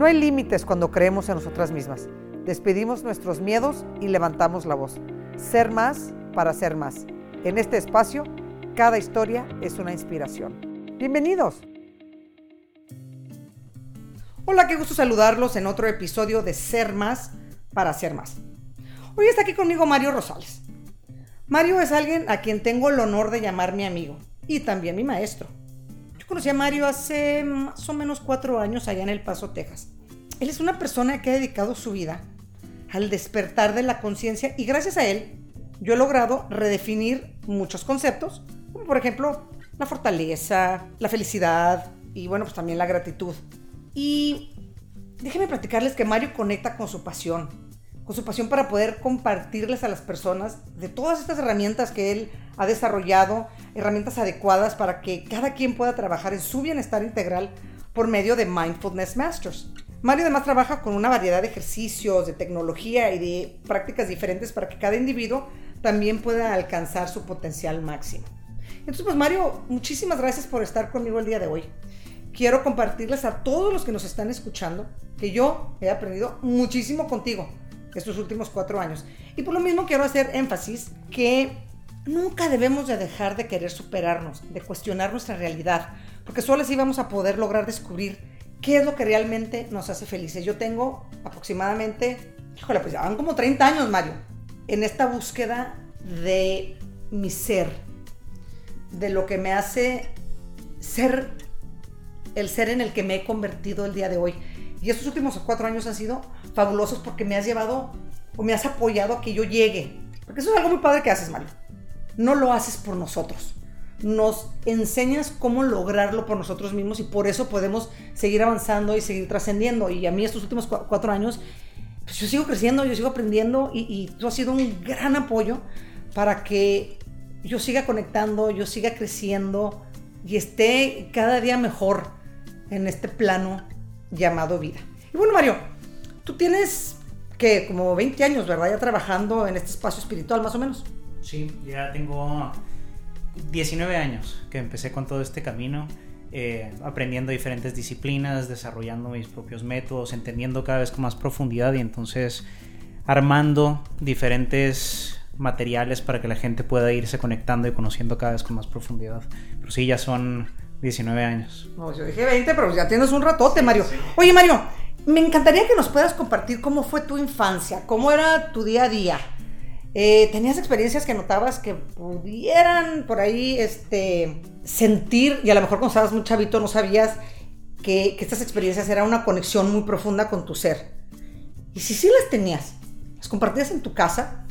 No hay límites cuando creemos en nosotras mismas. Despedimos nuestros miedos y levantamos la voz. Ser más para ser más. En este espacio, cada historia es una inspiración. Bienvenidos. Hola, qué gusto saludarlos en otro episodio de Ser más para ser más. Hoy está aquí conmigo Mario Rosales. Mario es alguien a quien tengo el honor de llamar mi amigo y también mi maestro. Conocí a Mario hace más o menos cuatro años allá en El Paso, Texas. Él es una persona que ha dedicado su vida al despertar de la conciencia y gracias a él yo he logrado redefinir muchos conceptos, como por ejemplo la fortaleza, la felicidad y bueno, pues también la gratitud. Y déjenme platicarles que Mario conecta con su pasión, con su pasión para poder compartirles a las personas de todas estas herramientas que él ha desarrollado, herramientas adecuadas para que cada quien pueda trabajar en su bienestar integral por medio de Mindfulness Masters. Mario además trabaja con una variedad de ejercicios, de tecnología y de prácticas diferentes para que cada individuo también pueda alcanzar su potencial máximo. Entonces, pues Mario, muchísimas gracias por estar conmigo el día de hoy. Quiero compartirles a todos los que nos están escuchando que yo he aprendido muchísimo contigo estos últimos cuatro años. Y por lo mismo quiero hacer énfasis que nunca debemos de dejar de querer superarnos, de cuestionar nuestra realidad, porque solo así vamos a poder lograr descubrir qué es lo que realmente nos hace felices. Yo tengo aproximadamente, híjole, pues ya van como 30 años, Mario, en esta búsqueda de mi ser, de lo que me hace ser el ser en el que me he convertido el día de hoy. Y estos últimos cuatro años han sido fabulosos porque me has llevado o me has apoyado a que yo llegue. Porque eso es algo muy padre que haces, Mario. No lo haces por nosotros. Nos enseñas cómo lograrlo por nosotros mismos y por eso podemos seguir avanzando y seguir trascendiendo. Y a mí estos últimos cuatro años, pues yo sigo creciendo, yo sigo aprendiendo y, y tú has sido un gran apoyo para que yo siga conectando, yo siga creciendo y esté cada día mejor en este plano llamado vida. Y bueno, Mario, tú tienes que como 20 años, ¿verdad? Ya trabajando en este espacio espiritual, más o menos. Sí, ya tengo 19 años que empecé con todo este camino, eh, aprendiendo diferentes disciplinas, desarrollando mis propios métodos, entendiendo cada vez con más profundidad y entonces armando diferentes materiales para que la gente pueda irse conectando y conociendo cada vez con más profundidad. Pero sí, ya son 19 años. No, yo dije 20, pero ya tienes un ratote, Mario. Oye, Mario, me encantaría que nos puedas compartir cómo fue tu infancia, cómo era tu día a día. Eh, ¿Tenías experiencias que notabas que pudieran por ahí este, sentir, y a lo mejor cuando estabas muy chavito no sabías que, que estas experiencias eran una conexión muy profunda con tu ser? Y si sí las tenías, ¿las compartías en tu casa?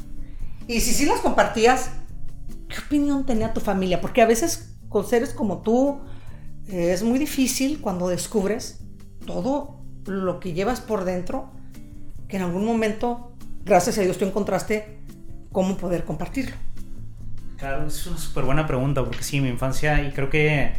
Y si sí las compartías, ¿qué opinión tenía tu familia? Porque a veces con seres como tú es muy difícil cuando descubres todo lo que llevas por dentro, que en algún momento, gracias a Dios, tú encontraste cómo poder compartirlo. Claro, es una súper buena pregunta, porque sí, mi infancia, y creo que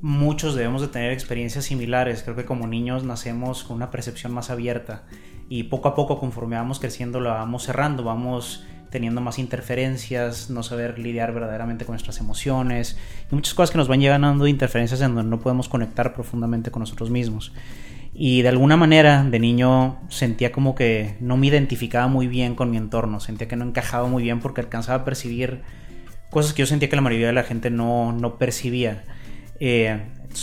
muchos debemos de tener experiencias similares. Creo que como niños nacemos con una percepción más abierta y poco a poco, conforme vamos creciendo, la vamos cerrando, vamos teniendo más interferencias, no saber lidiar verdaderamente con nuestras emociones y muchas cosas que nos van llegando interferencias en donde no podemos conectar profundamente con nosotros mismos. Y de alguna manera de niño sentía como que no me identificaba muy bien con mi entorno, sentía que no encajaba muy bien porque alcanzaba a percibir cosas que yo sentía que la mayoría de la gente no, no percibía. Eh,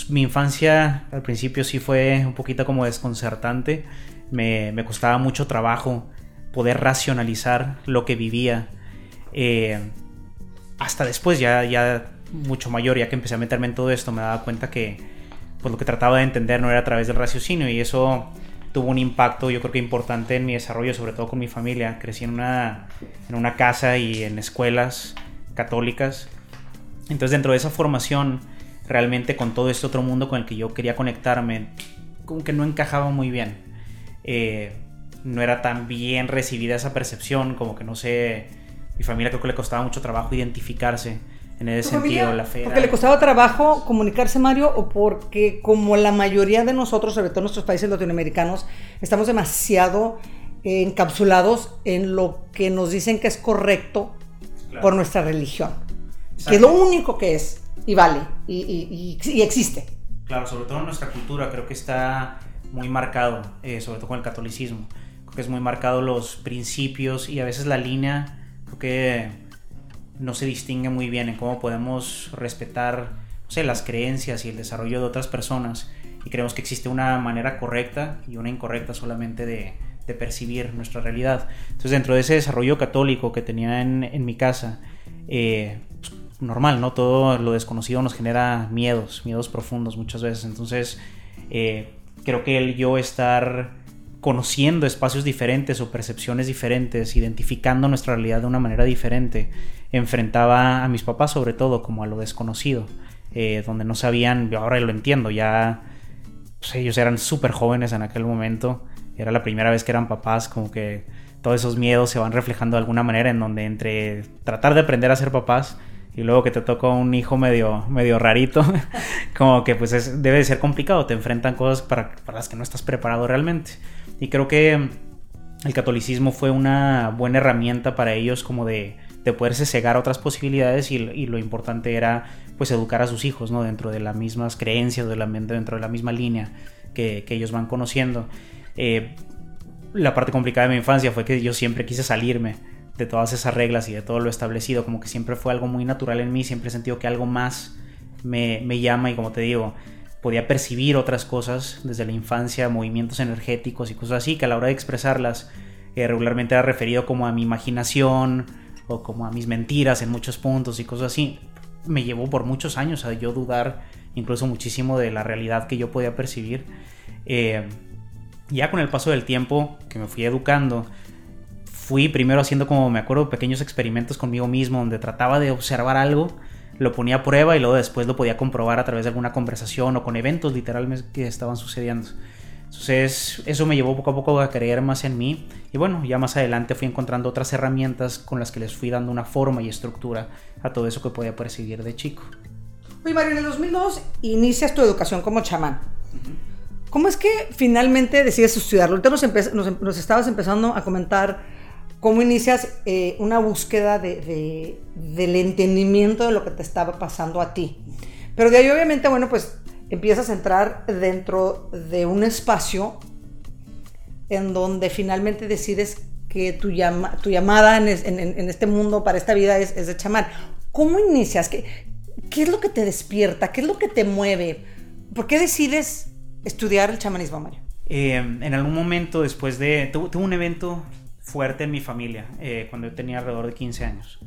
mi infancia al principio sí fue un poquito como desconcertante, me, me costaba mucho trabajo poder racionalizar lo que vivía. Eh, hasta después, ya, ya mucho mayor, ya que empecé a meterme en todo esto, me daba cuenta que pues, lo que trataba de entender no era a través del raciocinio y eso tuvo un impacto yo creo que importante en mi desarrollo, sobre todo con mi familia. Crecí en una, en una casa y en escuelas católicas. Entonces dentro de esa formación, realmente con todo este otro mundo con el que yo quería conectarme, como que no encajaba muy bien. Eh, no era tan bien recibida esa percepción, como que no sé, mi familia creo que le costaba mucho trabajo identificarse en ese sentido, la fe. Porque le costaba trabajo comunicarse, Mario, o porque como la mayoría de nosotros, sobre todo en nuestros países latinoamericanos, estamos demasiado encapsulados en lo que nos dicen que es correcto por nuestra religión, que es lo único que es y vale y, y existe. Claro, sobre todo en nuestra cultura creo que está muy marcado, eh, sobre todo con el catolicismo. Es muy marcado los principios y a veces la línea, creo que no se distingue muy bien en cómo podemos respetar no sé, las creencias y el desarrollo de otras personas. Y creemos que existe una manera correcta y una incorrecta solamente de, percibir nuestra realidad. Entonces, dentro de ese desarrollo católico que tenía en, en mi casa, eh, pues, normal, ¿no? Todo lo desconocido nos genera miedos, miedos profundos muchas veces. Entonces, eh, creo que el yo estar conociendo espacios diferentes o percepciones diferentes, identificando nuestra realidad de una manera diferente, enfrentaba a mis papás sobre todo como a lo desconocido, eh, donde no sabían, ahora lo entiendo, ya pues, ellos eran súper jóvenes en aquel momento, era la primera vez que eran papás, como que todos esos miedos se van reflejando de alguna manera en donde entre tratar de aprender a ser papás y luego que te toca un hijo medio, medio rarito, como que pues es, debe de ser complicado, te enfrentan cosas para, las que no estás preparado realmente. Y creo que el catolicismo fue una buena herramienta para ellos como de, de poderse cegar a otras posibilidades y, lo importante era pues educar a sus hijos, ¿no? Dentro de las mismas creencias, dentro de la misma línea que, que ellos van conociendo. Eh, la parte complicada de mi infancia fue que yo siempre quise salirme de todas esas reglas y de todo lo establecido, como que siempre fue algo muy natural en mí, siempre he sentido que algo más me, me llama y como te digo, podía percibir otras cosas desde la infancia, movimientos energéticos y cosas así, que a la hora de expresarlas eh, regularmente era referido como a mi imaginación o como a mis mentiras en muchos puntos y cosas así. Me llevó por muchos años a yo dudar incluso muchísimo de la realidad que yo podía percibir. Eh, ya con el paso del tiempo que me fui educando, fui primero haciendo como me acuerdo pequeños experimentos conmigo mismo donde trataba de observar algo, lo ponía a prueba y luego después lo podía comprobar a través de alguna conversación o con eventos literalmente que estaban sucediendo. Entonces eso me llevó poco a poco a creer más en mí y bueno, ya más adelante fui encontrando otras herramientas con las que les fui dando una forma y estructura a todo eso que podía percibir de chico. Oye Mario, en el 2002 inicias tu educación como chamán. ¿Cómo es que finalmente decides estudiarlo? Ahorita nos, nos, nos estabas empezando a comentar cómo inicias eh, una búsqueda de, de, del entendimiento de lo que te estaba pasando a ti. Pero de ahí obviamente, bueno, pues empiezas a entrar dentro de un espacio en donde finalmente decides que tu, llama, tu llamada en, en, en, este mundo, para esta vida, es, es de chamán. ¿Cómo inicias? ¿Qué, ¿Qué es lo que te despierta? ¿Qué es lo que te mueve? ¿Por qué decides estudiar el chamanismo, Mario? Eh, en algún momento después de... Tuve un evento fuerte en mi familia eh, cuando yo tenía alrededor de 15 años.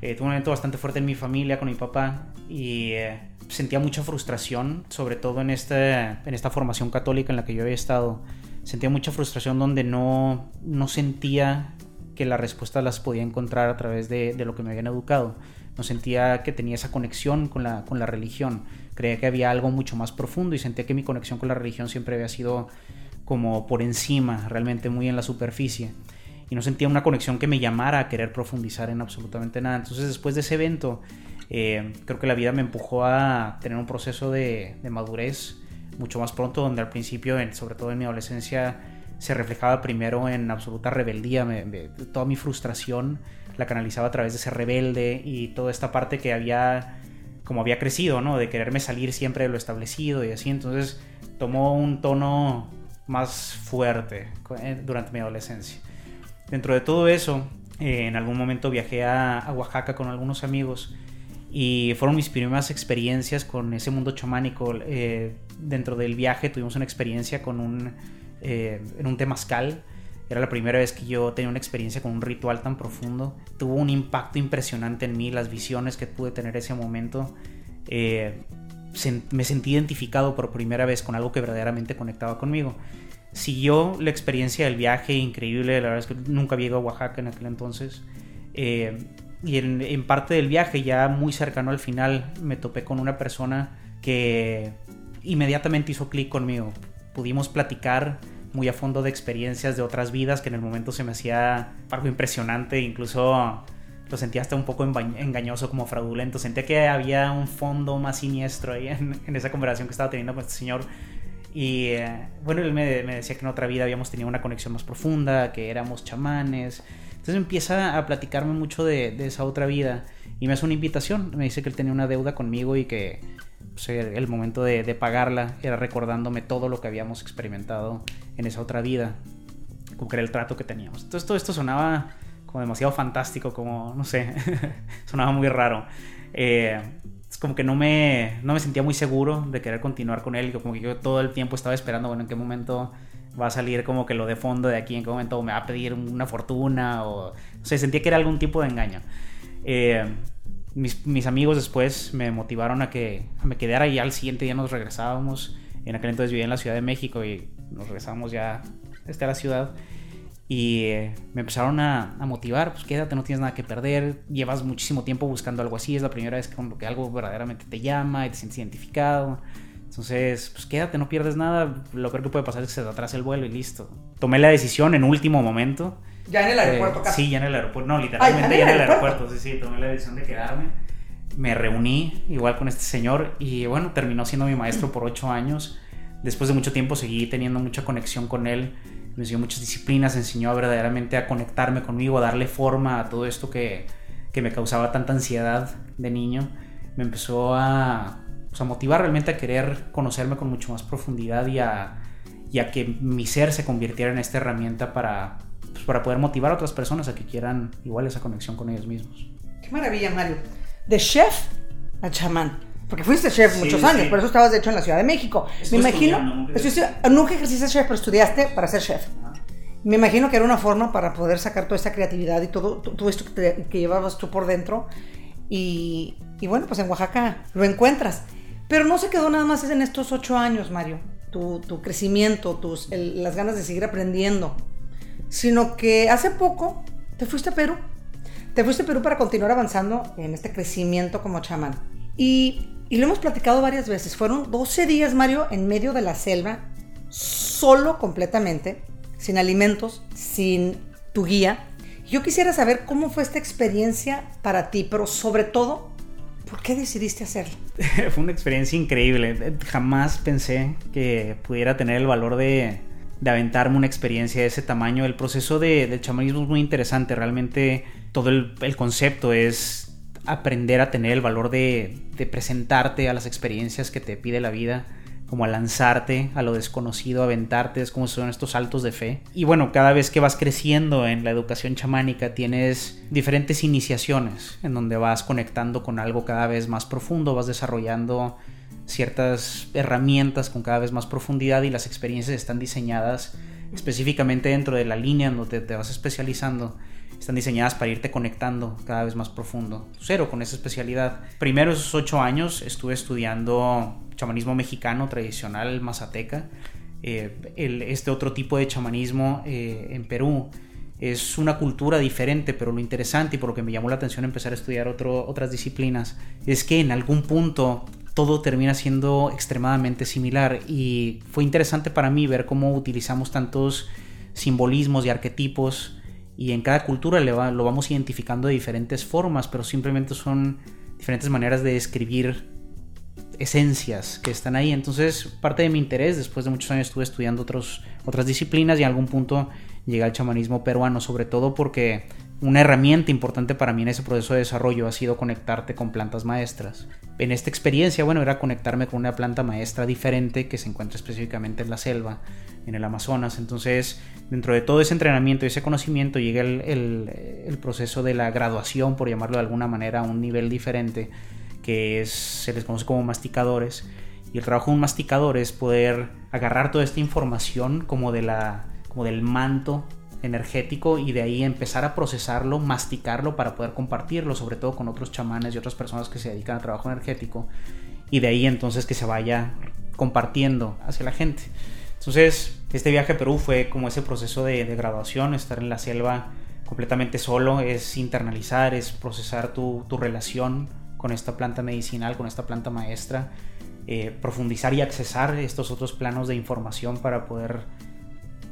Eh, tuve un evento bastante fuerte en mi familia con mi papá y eh, sentía mucha frustración, sobre todo en, este, en esta formación católica en la que yo había estado. Sentía mucha frustración donde no, no sentía que las respuestas las podía encontrar a través de, de, lo que me habían educado. No sentía que tenía esa conexión con la, con la religión. Creía que había algo mucho más profundo y sentía que mi conexión con la religión siempre había sido como por encima, realmente muy en la superficie y no sentía una conexión que me llamara a querer profundizar en absolutamente nada. Entonces después de ese evento, eh, creo que la vida me empujó a tener un proceso de, madurez mucho más pronto, donde al principio, en, sobre todo en mi adolescencia, se reflejaba primero en absoluta rebeldía, me, toda mi frustración la canalizaba a través de ser rebelde y toda esta parte que había como había crecido, ¿no? De quererme salir siempre de lo establecido y así, entonces tomó un tono más fuerte eh, durante mi adolescencia. Dentro de todo eso, eh, en algún momento viajé a, Oaxaca con algunos amigos y fueron mis primeras experiencias con ese mundo chamánico. Eh, dentro del viaje tuvimos una experiencia con un, eh, en un temazcal. Era la primera vez que yo tenía una experiencia con un ritual tan profundo. Tuvo un impacto impresionante en mí, las visiones que pude tener ese momento. Me sentí identificado por primera vez con algo que verdaderamente conectaba conmigo siguió la experiencia del viaje increíble. La verdad es que nunca ido a Oaxaca en aquel entonces. Eh, y en, en, parte del viaje, ya muy cercano al final, me topé con una persona que inmediatamente hizo clic conmigo. Pudimos platicar muy a fondo de experiencias de otras vidas que en el momento se me hacía algo impresionante, incluso lo sentía hasta un poco engañoso, como fraudulento. Sentía que había un fondo más siniestro ahí en, en esa conversación que estaba teniendo con este señor y eh, bueno, él me, me, decía que en otra vida habíamos tenido una conexión más profunda, que éramos chamanes. Entonces empieza a platicarme mucho de, de, esa otra vida y me hace una invitación. Me dice que él tenía una deuda conmigo y que pues, el momento de, de, pagarla era recordándome todo lo que habíamos experimentado en esa otra vida, como que era el trato que teníamos. Entonces todo esto sonaba como demasiado fantástico, como, no sé, sonaba muy raro. Eh, es como que no me, no me sentía muy seguro de querer continuar con él, como que yo todo el tiempo estaba esperando, bueno, en qué momento va a salir como que lo de fondo de aquí, en qué momento me va a pedir una fortuna, o, no sé, sentía que era algún tipo de engaño. Eh, mis, amigos después me motivaron a que me quedara y al siguiente día nos regresábamos. En aquel entonces vivía en la Ciudad de México y nos regresábamos ya este, a la ciudad. Y eh, me empezaron a, motivar, pues quédate, no tienes nada que perder, llevas muchísimo tiempo buscando algo así, es la primera vez que, que algo verdaderamente te llama y te sientes identificado. Entonces, pues quédate, no pierdes nada, lo peor que puede pasar es que se te atrase el vuelo y listo. Tomé la decisión en último momento ya en el aeropuerto, casi. Sí, ya en el aeropuerto. No, literalmente ya en el aeropuerto. Sí, sí, tomé la decisión de quedarme. Me reuní igual con este señor y bueno, terminó siendo mi maestro por ocho años. Después de mucho tiempo seguí teniendo mucha conexión con él. Me enseñó muchas disciplinas, enseñó verdaderamente a conectarme conmigo, a darle forma a todo esto que, que me causaba tanta ansiedad de niño. Me empezó a, pues, a motivar realmente a querer conocerme con mucho más profundidad y a, y a que mi ser se convirtiera en esta herramienta para, pues, para poder motivar a otras personas a que quieran igual esa conexión con ellos mismos. Qué maravilla, Mario. De chef a chamán. Porque fuiste chef muchos años, por eso estabas de hecho en la Ciudad de México. Me imagino, nunca, ejerciste chef, pero estudiaste para ser chef. Me imagino que era una forma para poder sacar toda esta creatividad y todo, todo esto que, llevabas tú por dentro. Y, y, bueno, pues en Oaxaca lo encuentras. Pero no se quedó nada más en estos ocho años, Mario. Tu, tu crecimiento, tus, las ganas de seguir aprendiendo sino que hace poco te fuiste a Perú. Te fuiste a Perú para continuar avanzando en este crecimiento como chamán. Y, lo hemos platicado varias veces. Fueron 12 días, Mario, en medio de la selva, solo completamente, sin alimentos, sin tu guía. Yo quisiera saber cómo fue esta experiencia para ti, pero sobre todo, ¿por qué decidiste hacerlo? fue una experiencia increíble. Jamás pensé que pudiera tener el valor de, aventarme una experiencia de ese tamaño. El proceso de, del chamanismo es muy interesante, realmente todo el, concepto es aprender a tener el valor de, presentarte a las experiencias que te pide la vida, como a lanzarte a lo desconocido, aventarte, es como son estos saltos de fe. Y bueno, cada vez que vas creciendo en la educación chamánica tienes diferentes iniciaciones en donde vas conectando con algo cada vez más profundo, vas desarrollando ciertas herramientas con cada vez más profundidad y las experiencias están diseñadas específicamente dentro de la línea donde te vas especializando. Están diseñadas para irte conectando cada vez más profundo. Cero con esa especialidad. Primero esos ocho años estuve estudiando chamanismo mexicano tradicional mazateca. Eh, este otro tipo de chamanismo eh, en Perú es una cultura diferente, pero lo interesante y por lo que me llamó la atención empezar a estudiar otro, otras disciplinas es que en algún punto todo termina siendo extremadamente similar y fue interesante para mí ver cómo utilizamos tantos simbolismos y arquetipos y en cada cultura lo vamos identificando de diferentes formas, pero simplemente son diferentes maneras de describir esencias que están ahí. Entonces, parte de mi interés, después de muchos años estuve estudiando otros, otras disciplinas y en algún punto llegué al chamanismo peruano, sobre todo porque una herramienta importante para mí en ese proceso de desarrollo ha sido conectarte con plantas maestras. En esta experiencia, bueno, era conectarme con una planta maestra diferente que se encuentra específicamente en la selva, en el Amazonas. Entonces, dentro de todo ese entrenamiento y ese conocimiento llega el, proceso de la graduación, por llamarlo de alguna manera, a un nivel diferente, que es, se les conoce como masticadores. Y el trabajo de un masticador es poder agarrar toda esta información como, de la, como del manto energético y de ahí empezar a procesarlo, masticarlo para poder compartirlo, sobre todo con otros chamanes y otras personas que se dedican al trabajo energético y de ahí entonces que se vaya compartiendo hacia la gente. Entonces, este viaje a Perú fue como ese proceso de, graduación, estar en la selva completamente solo, es internalizar, es procesar tu, relación con esta planta medicinal, con esta planta maestra, eh, profundizar y accesar estos otros planos de información para poder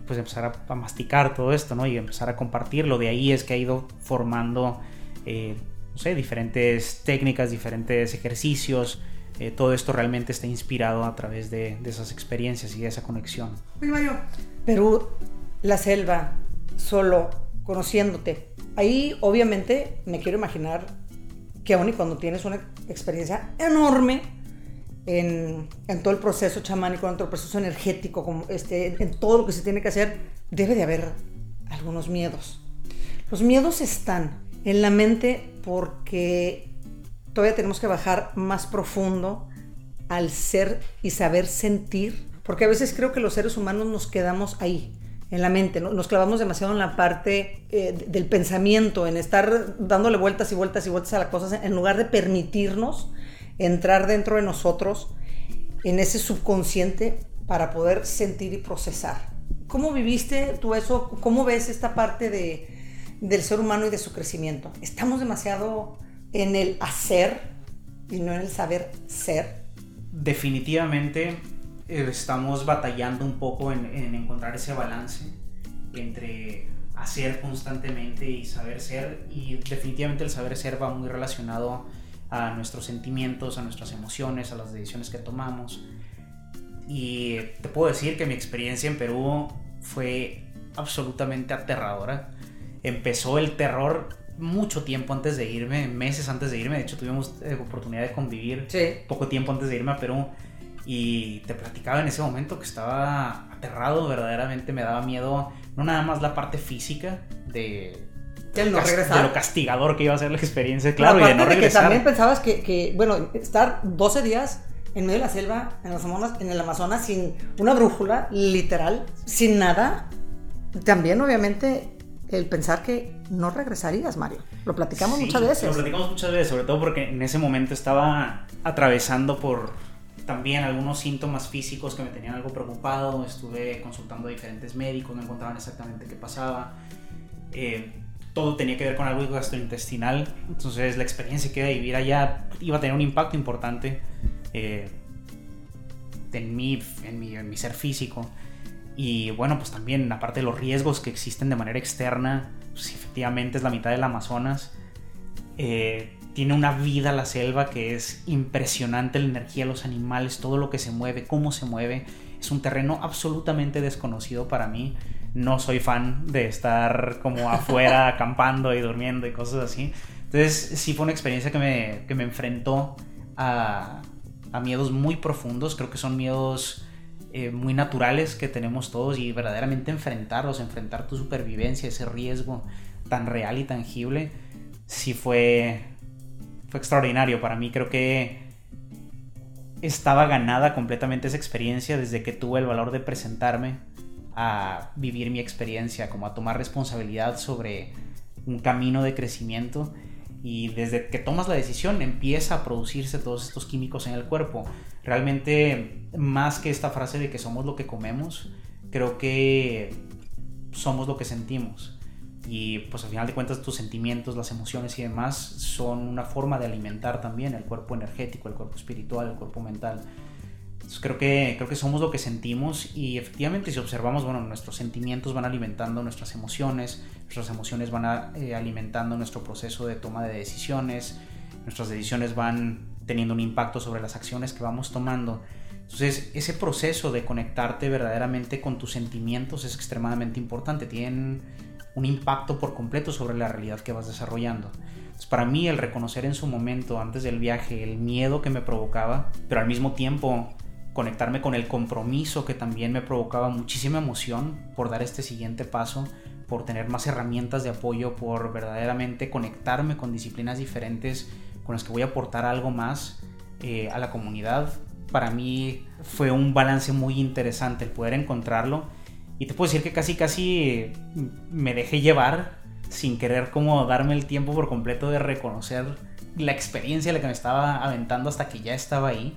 pues empezar a, masticar todo esto, ¿no? Y empezar a compartirlo. De ahí es que ha ido formando, eh, no sé, diferentes técnicas, diferentes ejercicios. Eh, todo esto realmente está inspirado a través de, esas experiencias y de esa conexión. Oye, Mario, Perú, la selva, solo, conociéndote. Ahí, obviamente, me quiero imaginar que aún y cuando tienes una experiencia enorme, en, todo el proceso chamánico, en todo el proceso energético, como este, en todo lo que se tiene que hacer, debe de haber algunos miedos. Los miedos están en la mente porque todavía tenemos que bajar más profundo al ser y saber sentir, porque a veces creo que los seres humanos nos quedamos ahí, en la mente, nos clavamos demasiado en la parte eh, del pensamiento, en estar dándole vueltas y vueltas y vueltas a las cosas, en lugar de permitirnos entrar dentro de nosotros, en ese subconsciente, para poder sentir y procesar. ¿Cómo viviste tú eso? ¿Cómo ves esta parte de, del ser humano y de su crecimiento? Estamos demasiado en el hacer y no en el saber ser. Definitivamente eh, estamos batallando un poco en, encontrar ese balance entre hacer constantemente y saber ser y definitivamente el saber ser va muy relacionado a nuestros sentimientos, a nuestras emociones, a las decisiones que tomamos. Y te puedo decir que mi experiencia en Perú fue absolutamente aterradora. Empezó el terror mucho tiempo antes de irme, meses antes de irme. De hecho, tuvimos eh, oportunidad de convivir poco tiempo antes de irme a Perú. Y te platicaba en ese momento que estaba aterrado, verdaderamente me daba miedo, no nada más la parte física de, de lo castigador que iba a ser la experiencia, claro, y de no regresar. que también pensabas que, que, bueno, estar 12 días en medio de la selva, en, los Amazonas, en el Amazonas, sin una brújula, literal, sin nada, también obviamente el pensar que no regresarías, Mario. Lo platicamos muchas veces. Lo platicamos muchas veces, sobre todo porque en ese momento estaba atravesando por también algunos síntomas físicos que me tenían algo preocupado. Estuve consultando a diferentes médicos, no encontraban exactamente qué pasaba. Eh, todo tenía que ver con algo gastrointestinal. Entonces la experiencia que iba a vivir allá iba a tener un impacto importante eh, en, mí, en, mi, ser físico. Y bueno, pues también aparte de los riesgos que existen de manera externa, pues efectivamente es la mitad del Amazonas. Eh, tiene una vida la selva que es impresionante, la energía de los animales, todo lo que se mueve, cómo se mueve. Es un terreno absolutamente desconocido para mí. No soy fan de estar como afuera acampando y durmiendo y cosas así. Entonces sí fue una experiencia que me, que me enfrentó a, a, miedos muy profundos. Creo que son miedos eh, muy naturales que tenemos todos y verdaderamente enfrentarlos, enfrentar tu supervivencia, ese riesgo tan real y tangible, sí fue fue extraordinario para mí. Creo que estaba ganada completamente esa experiencia desde que tuve el valor de presentarme a vivir mi experiencia, como a tomar responsabilidad sobre un camino de crecimiento y desde que tomas la decisión empieza a producirse todos estos químicos en el cuerpo. Realmente, más que esta frase de que somos lo que comemos, creo que somos lo que sentimos y pues al final de cuentas tus sentimientos, las emociones y demás son una forma de alimentar también el cuerpo energético, el cuerpo espiritual, el cuerpo mental. Entonces creo que, creo que somos lo que sentimos y efectivamente si observamos, bueno, nuestros sentimientos van alimentando nuestras emociones, nuestras emociones van eh, alimentando nuestro proceso de toma de decisiones, nuestras decisiones van teniendo un impacto sobre las acciones que vamos tomando. Entonces, ese proceso de conectarte verdaderamente con tus sentimientos es extremadamente importante. Tienen un impacto por completo sobre la realidad que vas desarrollando. para mí el reconocer en su momento, antes del viaje, el miedo que me provocaba, pero al mismo tiempo conectarme con el compromiso que también me provocaba muchísima emoción por dar este siguiente paso, por tener más herramientas de apoyo, por verdaderamente conectarme con disciplinas diferentes con las que voy a aportar algo más eh, a la comunidad. Para mí fue un balance muy interesante el poder encontrarlo y te puedo decir que casi, casi me dejé llevar sin querer como darme el tiempo por completo de reconocer la experiencia a la que me estaba aventando hasta que ya estaba ahí.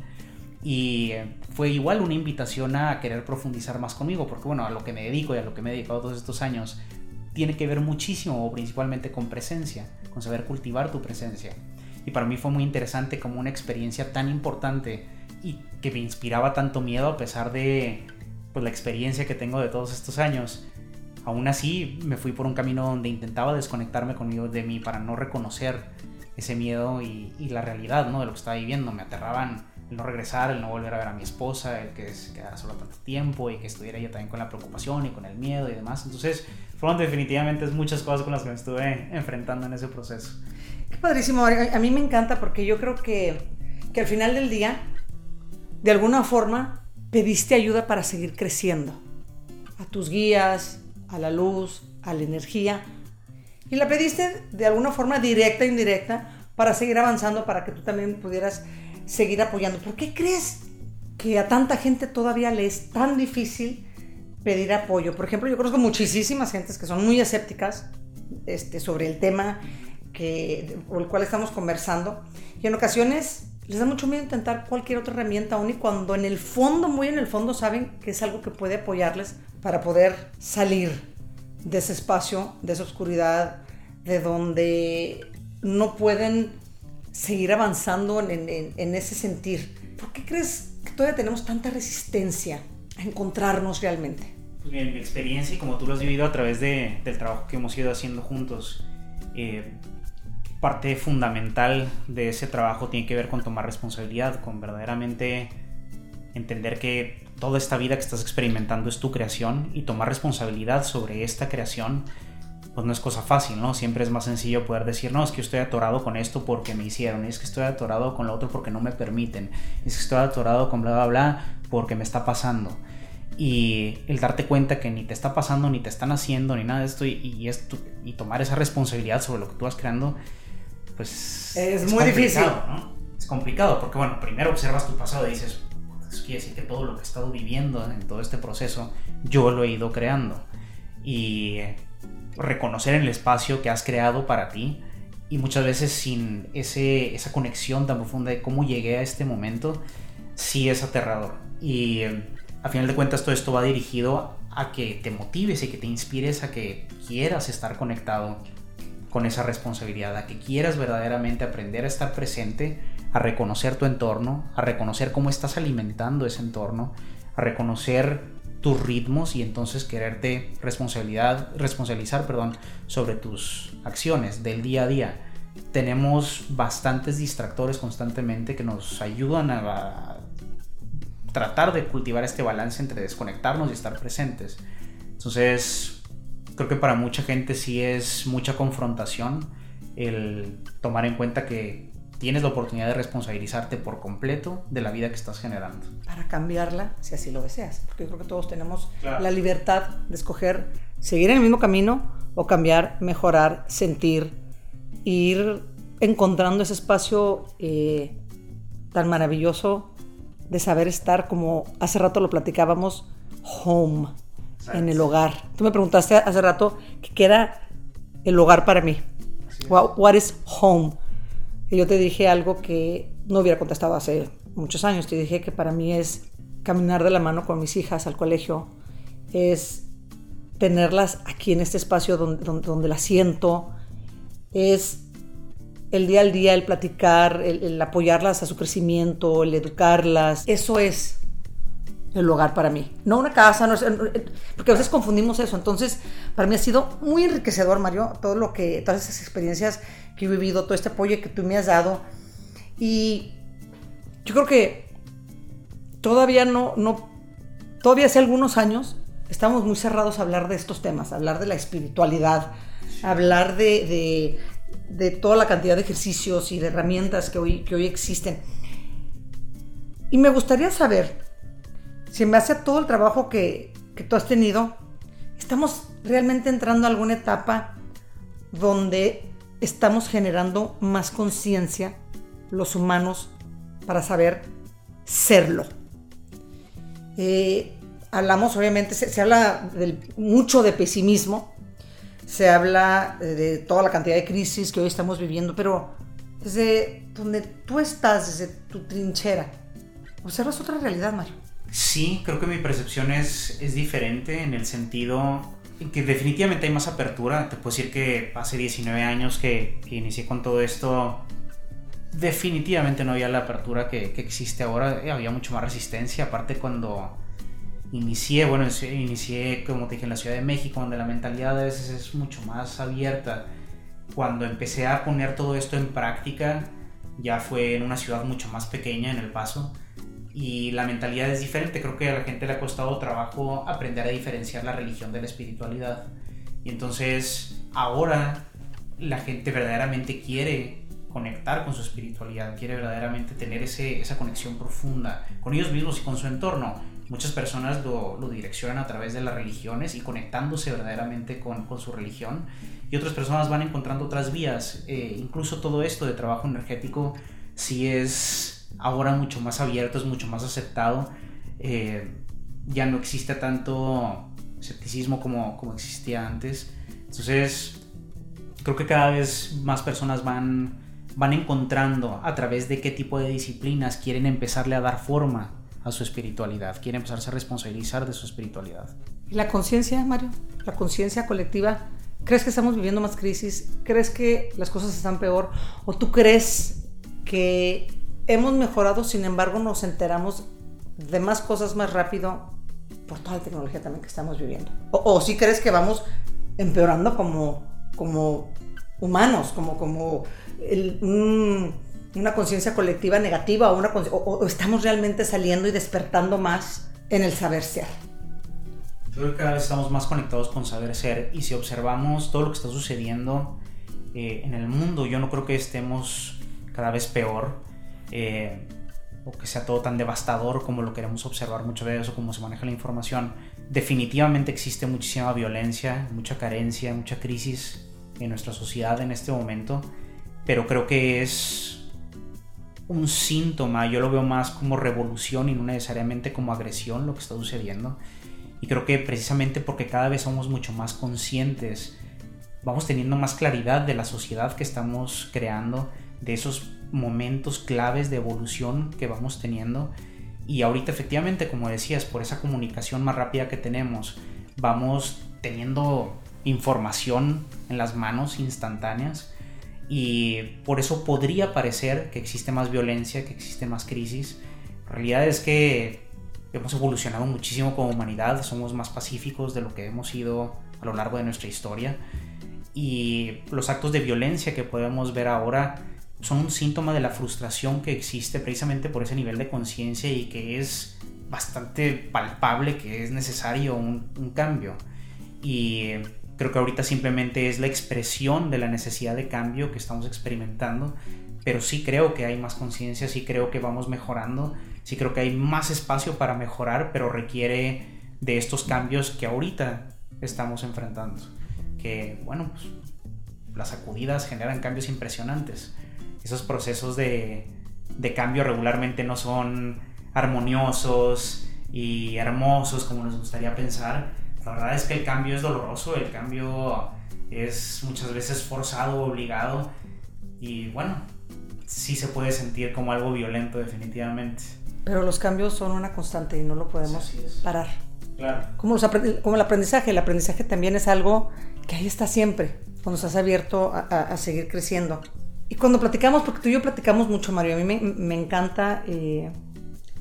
Y fue igual una invitación a querer profundizar más conmigo, porque bueno, a lo que me dedico y a lo que me he dedicado todos estos años tiene que ver muchísimo o principalmente con presencia, con saber cultivar tu presencia. Y para mí fue muy interesante como una experiencia tan importante y que me inspiraba tanto miedo a pesar de pues, la experiencia que tengo de todos estos años, aún así me fui por un camino donde intentaba desconectarme conmigo de mí para no reconocer ese miedo y, la realidad ¿no? de lo que estaba viviendo. Me aterraban el no regresar, el no volver a ver a mi esposa, el que se quedara sola tanto tiempo y que estuviera ella también con la preocupación y con el miedo y demás. Entonces, fueron definitivamente muchas cosas con las que me estuve enfrentando en ese proceso. Qué padrísimo, a mí me encanta porque yo creo que, que al final del día de alguna forma pediste ayuda para seguir creciendo. A tus guías, a la luz, a la energía. Y la pediste de alguna forma directa e indirecta para seguir avanzando, para que tú también pudieras seguir apoyando. ¿Por qué crees que a tanta gente todavía le es tan difícil pedir apoyo? Por ejemplo, yo conozco muchísimas gentes que son muy escépticas este, sobre el tema que, el cual estamos conversando. Y en ocasiones les da mucho miedo intentar cualquier otra herramienta, aún y cuando en el fondo, muy en el fondo, saben que es algo que puede apoyarles para poder salir de ese espacio, de esa oscuridad, de donde no pueden seguir avanzando en, en ese sentir. ¿Por qué crees que todavía tenemos tanta resistencia a encontrarnos realmente? Pues bien, mi experiencia y como tú lo has vivido a través de, del trabajo que hemos ido haciendo juntos, eh, parte fundamental de ese trabajo tiene que ver con tomar responsabilidad, con verdaderamente entender que toda esta vida que estás experimentando es tu creación y tomar responsabilidad sobre esta creación pues no es cosa fácil, ¿no? Siempre es más sencillo poder decir, no, es que estoy atorado con esto porque me hicieron, es que estoy atorado con lo otro porque no me permiten, es que estoy atorado con bla, bla, bla porque me está pasando. Y el darte cuenta que ni te está pasando, ni te están haciendo, ni nada de esto, y, esto, y tomar esa responsabilidad sobre lo que tú vas creando, pues es, muy difícil. ¿no? Es complicado porque, bueno, primero observas tu pasado y dices, eso quiere decir que todo lo que he estado viviendo en todo este proceso, yo lo he ido creando. Y reconocer en el espacio que has creado para ti y muchas veces sin ese, esa conexión tan profunda de cómo llegué a este momento, sí es aterrador. Y a final de cuentas todo esto va dirigido a que te motives y que te inspires a que quieras estar conectado con esa responsabilidad, a que quieras verdaderamente aprender a estar presente, a reconocer tu entorno, a reconocer cómo estás alimentando ese entorno, a reconocer tus ritmos y entonces quererte responsabilidad, responsabilizar perdón, sobre tus acciones del día a día. Tenemos bastantes distractores constantemente que nos ayudan a, tratar de cultivar este balance entre desconectarnos y estar presentes. Entonces, creo que para mucha gente sí es mucha confrontación el tomar en cuenta que tienes la oportunidad de responsabilizarte por completo de la vida que estás generando. Para cambiarla, si así lo deseas. Porque yo creo que todos tenemos la libertad de escoger seguir en el mismo camino o cambiar, mejorar, sentir, ir encontrando ese espacio eh, tan maravilloso de saber estar como hace rato lo platicábamos, home, en el hogar. Tú me preguntaste hace rato qué era el hogar para mí. What is home? Y yo te dije algo que no hubiera contestado hace muchos años. Te dije que para mí es caminar de la mano con mis hijas al colegio, es tenerlas aquí en este espacio donde, las siento, es el día al día, el platicar, el, apoyarlas a su crecimiento, el educarlas. Eso es el hogar para mí. No una casa, no porque a veces confundimos eso. Entonces, para mí ha sido muy enriquecedor, Mario, todo lo que, todas esas experiencias que he vivido, todo este apoyo que tú me has dado. Y yo creo que todavía no, no, todavía hace algunos años estamos muy cerrados a hablar de estos temas, a hablar de la espiritualidad, hablar de, de, toda la cantidad de ejercicios y de herramientas que hoy, que hoy existen. Y me gustaría saber si en base a todo el trabajo que, que tú has tenido, estamos realmente entrando a alguna etapa donde estamos generando más conciencia los humanos para saber serlo. Eh, hablamos, obviamente, se, habla mucho de pesimismo, se habla de toda la cantidad de crisis que hoy estamos viviendo, pero desde donde tú estás, desde tu trinchera, observas otra realidad, Mario. Sí, creo que mi percepción es diferente en el sentido que definitivamente hay más apertura. Te puedo decir que hace 19 años que, inicié con todo esto, definitivamente no había la apertura que, existe ahora. Había mucho más resistencia. Aparte cuando inicié, bueno, inicié como te dije en la Ciudad de México, donde la mentalidad a veces es mucho más abierta. Cuando empecé a poner todo esto en práctica, ya fue en una ciudad mucho más pequeña, en El Paso y la mentalidad es diferente. Creo que a la gente le ha costado trabajo aprender a diferenciar la religión de la espiritualidad. Y entonces ahora la gente verdaderamente quiere conectar con su espiritualidad, quiere verdaderamente tener ese, esa conexión profunda con ellos mismos y con su entorno. Muchas personas lo, lo direccionan a través de las religiones y conectándose verdaderamente con, con su religión. Y otras personas van encontrando otras vías. Eh, incluso todo esto de trabajo energético sí es ahora mucho más abierto, es mucho más aceptado. Eh, ya no existe tanto escepticismo como, como existía antes. Entonces, creo que cada vez más personas van, van encontrando a través de qué tipo de disciplinas quieren empezarle a dar forma a su espiritualidad, quieren empezarse a responsabilizar de su espiritualidad. La conciencia, Mario, la conciencia colectiva, ¿crees que estamos viviendo más crisis? ¿Crees que las cosas están peor? ¿O tú crees que hemos mejorado, sin embargo nos enteramos de más cosas más rápido por toda la tecnología también que estamos viviendo? ¿O, si crees que vamos empeorando como, como humanos, como, como una conciencia colectiva negativa o, una, o, estamos realmente saliendo y despertando más en el saber ser? Yo creo que cada vez estamos más conectados con saber ser y si observamos todo lo que está sucediendo eh, en el mundo, yo no creo que estemos cada vez peor. Eh, o que sea todo tan devastador como lo queremos observar muchas veces o como se maneja la información. Definitivamente existe muchísima violencia, mucha carencia, mucha crisis en nuestra sociedad en este momento, pero creo que es un síntoma, yo lo veo más como revolución y no necesariamente como agresión lo que está sucediendo. Y creo que precisamente porque cada vez somos mucho más conscientes, vamos teniendo más claridad de la sociedad que estamos creando, de esos momentos claves de evolución que vamos teniendo. Y ahorita efectivamente, como decías, por esa comunicación más rápida que tenemos, vamos teniendo información en las manos instantáneas y por eso podría parecer que existe más violencia, que existe más crisis. La realidad es que hemos evolucionado muchísimo como humanidad, somos más pacíficos de lo que hemos sido a lo largo de nuestra historia y los actos de violencia que podemos ver ahora son un síntoma de la frustración que existe precisamente por ese nivel de conciencia y que es bastante palpable que es necesario un, un, cambio. Y creo que ahorita simplemente es la expresión de la necesidad de cambio que estamos experimentando, pero sí creo que hay más conciencia, sí creo que vamos mejorando, sí creo que hay más espacio para mejorar, pero requiere de estos cambios que ahorita estamos enfrentando. Que bueno, pues las sacudidas generan cambios impresionantes esos procesos de, cambio regularmente no son armoniosos y hermosos como nos gustaría pensar. La verdad es que el cambio es doloroso, el cambio es muchas veces forzado, obligado y bueno, sí se puede sentir como algo violento definitivamente. Pero los cambios son una constante y no lo podemos parar. Claro. Como, como, el aprendizaje, el aprendizaje también es algo que ahí está siempre, cuando estás abierto a seguir creciendo. Y cuando platicamos, porque tú y yo platicamos mucho, Mario, a mí me, encanta eh,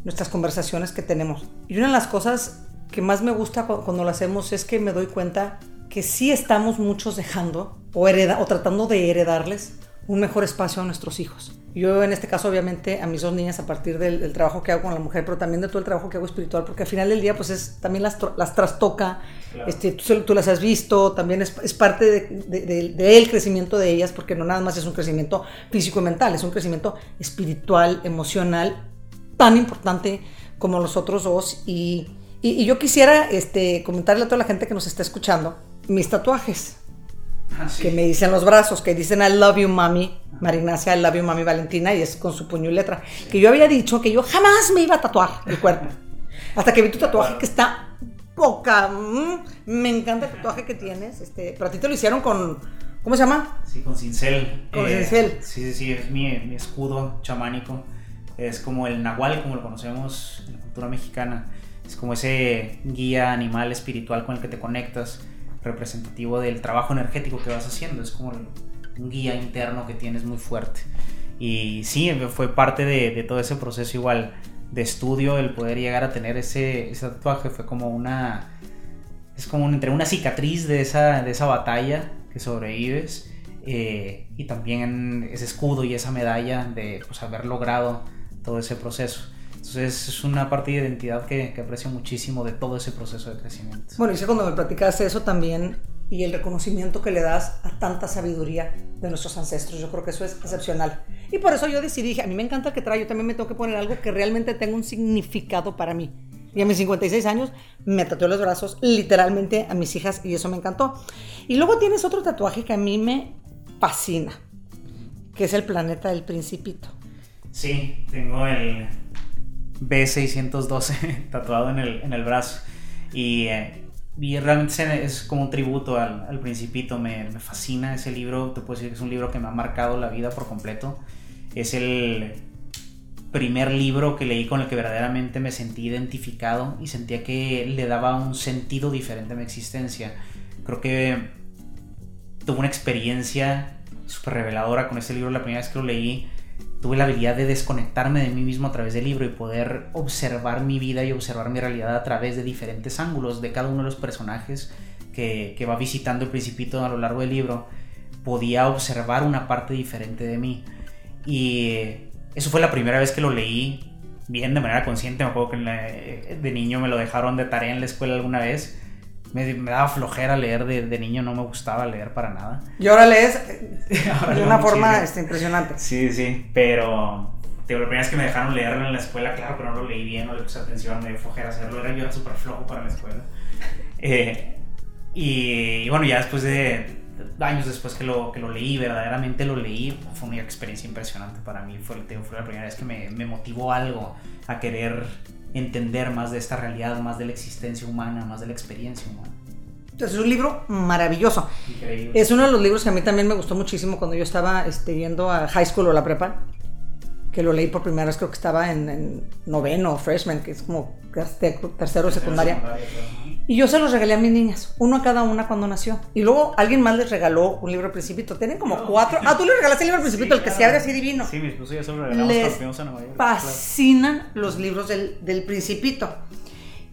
nuestras conversaciones que tenemos. Y una de las cosas que más me gusta cuando, lo hacemos es que me doy cuenta que sí estamos muchos dejando o, o tratando de heredarles un mejor espacio a nuestros hijos. Yo en este caso obviamente a mis dos niñas a partir del, trabajo que hago con la mujer, pero también de todo el trabajo que hago espiritual, porque al final del día pues es, también las, las trastoca, este, tú, las has visto, también es, es parte del de, de, crecimiento de ellas, porque no nada más es un crecimiento físico y mental, es un crecimiento espiritual, emocional, tan importante como los otros dos. Y, y, yo quisiera este, comentarle a toda la gente que nos está escuchando mis tatuajes. Ah, que me dicen los brazos, que dicen I love you, mami. Marignacia, I love you, mami Valentina, y es con su puño y letra. Que yo había dicho que yo jamás me iba a tatuar el cuerpo. Hasta que vi tu tatuaje que está poca. Mm, me encanta el tatuaje que tienes. Este, pero a ti te lo hicieron con. ¿Cómo se llama? Sí, con cincel. Con eh, cincel. Sí, sí, sí, es mi, mi escudo chamánico. Es como el nahual, como lo conocemos en la cultura mexicana. Es como ese guía animal espiritual con el que te conectas representativo del trabajo energético que vas haciendo. Es como un guía interno que tienes muy fuerte. Y sí, fue parte de, todo ese proceso igual de estudio, el poder llegar a tener ese, tatuaje fue como una... Es como entre una cicatriz de esa, de esa batalla que sobrevives eh, y también ese escudo y esa medalla de pues, haber logrado todo ese proceso. Entonces es una parte de identidad que, que, aprecio muchísimo de todo ese proceso de crecimiento. Bueno, y cuando me platicaste eso también, y el reconocimiento que le das a tanta sabiduría de nuestros ancestros. Yo creo que eso es excepcional. Y por eso yo decidí, a mí me encanta el que trae, yo también me tengo que poner algo que realmente tenga un significado para mí. Y a mis 56 años me tatué los brazos literalmente a mis hijas y eso me encantó. Y luego tienes otro tatuaje que a mí me fascina, que es el planeta del principito. Sí, tengo el B612 tatuado en el, en el brazo. Y, eh, y, realmente es como un tributo al, al Principito. Me, me, fascina ese libro. Te puedo decir que es un libro que me ha marcado la vida por completo. Es el primer libro que leí con el que verdaderamente me sentí identificado y sentía que le daba un sentido diferente a mi existencia. Creo que tuve una experiencia súper reveladora con este libro la primera vez que lo leí tuve la habilidad de desconectarme de mí mismo a través del libro y poder observar mi vida y observar mi realidad a través de diferentes ángulos de cada uno de los personajes que, que va visitando el principito a lo largo del libro. Podía observar una parte diferente de mí. Y eso fue la primera vez que lo leí bien de manera consciente. Me acuerdo que de niño me lo dejaron de tarea en la escuela alguna vez me, daba flojera leer de, niño, no me gustaba leer para nada. Y ahora lees de una forma este, impresionante. Sí, sí, pero la primera vez que me dejaron leerlo en la escuela, claro, pero no lo leí bien, no le puse atención, me dio flojera hacerlo, era yo era súper flojo para la escuela. Eh, y, bueno, ya después de años después que lo, que lo leí, verdaderamente lo leí, fue una experiencia impresionante para mí, fue, fue la primera vez que me, me motivó algo a querer entender más de esta realidad, más de la existencia humana, más de la experiencia humana. Entonces es un libro maravilloso. Increíble. Es uno de los libros que a mí también me gustó muchísimo cuando yo estaba este, yendo a high school o la prepa, que lo leí por primera vez, creo que estaba en, en noveno, freshman, que es como tercero, secundaria. Y yo se los regalé a mis niñas, uno a cada una cuando nació. Y luego alguien más les regaló un libro Principito. Tienen como cuatro. Ah, tú le regalaste el libro Principito, el que se abre así divino. Sí, mi esposo ya se lo regalamos les Fascinan los libros del, del Principito.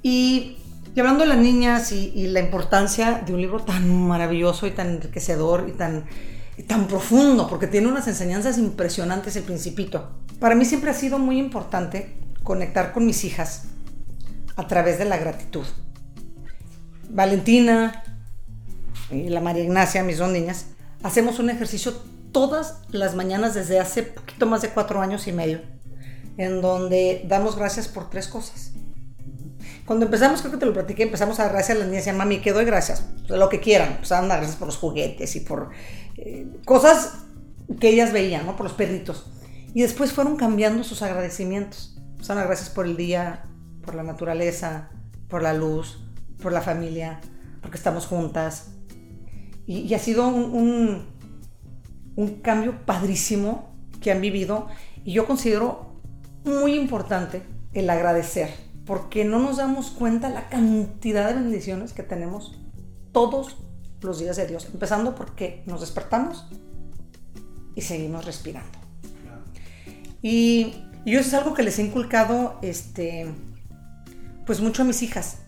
Y, y, hablando de las niñas y, y, la importancia de un libro tan maravilloso y tan enriquecedor y tan, tan profundo, porque tiene unas enseñanzas impresionantes el Principito. Para mí siempre ha sido muy importante conectar con mis hijas a través de la gratitud. Valentina y la María Ignacia, mis dos niñas, hacemos un ejercicio todas las mañanas desde hace poquito más de cuatro años y medio, en donde damos gracias por tres cosas. Cuando empezamos, creo que te lo platiqué, empezamos a dar gracias a las niñas, y mami, ¿qué doy gracias? Pues, lo que quieran, pues a dar gracias por los juguetes y por eh, cosas que ellas veían, ¿no? Por los perritos. Y después fueron cambiando sus agradecimientos. Pues dar gracias por el día, por la naturaleza, por la luz, por la familia, porque estamos juntas. Y, ha sido un, un, cambio padrísimo que han vivido y yo considero muy importante el agradecer, porque no nos damos cuenta la cantidad de bendiciones que tenemos todos los días de Dios, empezando porque nos despertamos y seguimos respirando. Y yo eso es algo que les he inculcado este, pues mucho a mis hijas.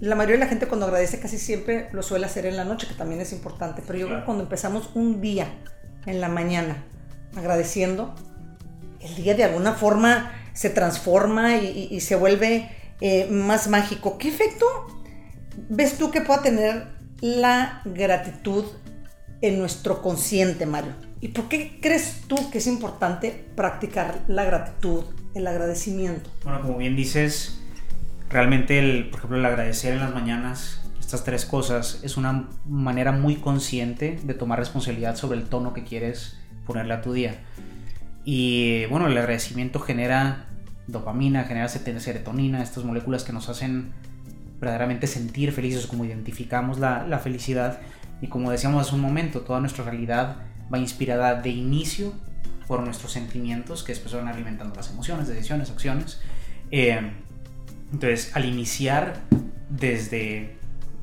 La mayoría de la gente cuando agradece casi siempre lo suele hacer en la noche, que también es importante. Pero yo creo que cuando empezamos un día en la mañana agradeciendo, el día de alguna forma se transforma y, se vuelve eh, más mágico. ¿Qué efecto ves tú que pueda tener la gratitud en nuestro consciente, Mario? ¿Y por qué crees tú que es importante practicar la gratitud, el agradecimiento? Bueno, como bien dices, Realmente, el, por ejemplo, el agradecer en las mañanas, estas tres cosas, es una manera muy consciente de tomar responsabilidad sobre el tono que quieres ponerle a tu día. Y bueno, el agradecimiento genera dopamina, genera serotonina, estas moléculas que nos hacen verdaderamente sentir felices, como identificamos la, la felicidad. Y como decíamos hace un momento, toda nuestra realidad va inspirada de inicio por nuestros sentimientos, que después van alimentando las emociones, decisiones, acciones. Eh, entonces, al iniciar desde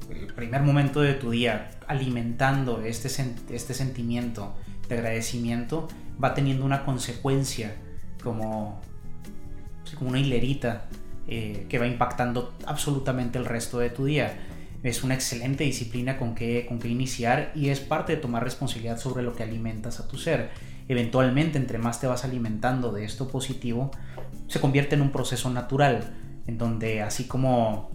el primer momento de tu día alimentando este, este sentimiento de agradecimiento, va teniendo una consecuencia como, como una hilerita eh, que va impactando absolutamente el resto de tu día. Es una excelente disciplina con que, con que iniciar y es parte de tomar responsabilidad sobre lo que alimentas a tu ser. Eventualmente, entre más te vas alimentando de esto positivo, se convierte en un proceso natural en donde así como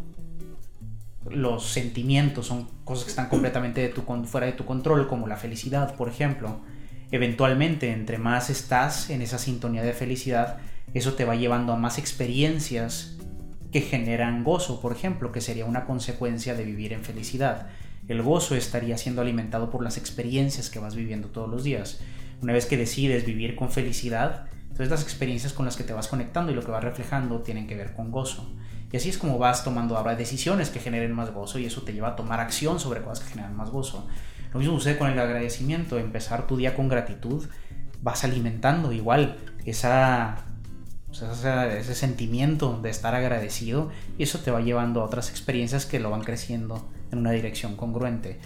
los sentimientos son cosas que están completamente fuera de tu control, como la felicidad, por ejemplo. Eventualmente, entre más estás en esa sintonía de felicidad, eso te va llevando a más experiencias que generan gozo, por ejemplo, que sería una consecuencia de vivir en felicidad. El gozo estaría siendo alimentado por las experiencias que vas viviendo todos los días. Una vez que decides vivir con felicidad, entonces las experiencias con las que te vas conectando y lo que vas reflejando tienen que ver con gozo. Y así es como vas tomando ahora decisiones que generen más gozo y eso te lleva a tomar acción sobre cosas que generan más gozo. Lo mismo sucede con el agradecimiento, empezar tu día con gratitud, vas alimentando igual esa, ese sentimiento de estar agradecido y eso te va llevando a otras experiencias que lo van creciendo en una dirección congruente.